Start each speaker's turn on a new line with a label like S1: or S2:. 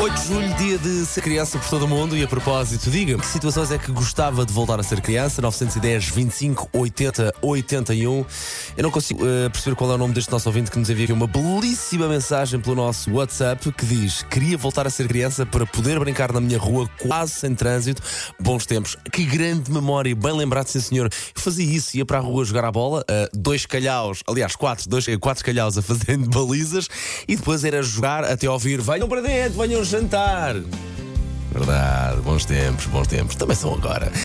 S1: 8 de julho, dia de ser criança por todo o mundo. E a propósito, diga-me que situações é que gostava de voltar a ser criança? 910, 25, 80, 81. Eu não consigo uh, perceber qual é o nome deste nosso ouvinte que nos envia aqui uma belíssima mensagem pelo nosso WhatsApp que diz: Queria voltar a ser criança para poder brincar na minha rua quase sem trânsito. Bons tempos. Que grande memória. Bem lembrado, sim senhor. Eu fazia isso, ia para a rua jogar a bola, uh, dois calhaus, aliás, quatro, dois, quatro calhaus a fazendo balizas e depois era jogar até ouvir: Venham para dentro, venham jantar. Verdade, bons tempos, bons tempos. Também são agora.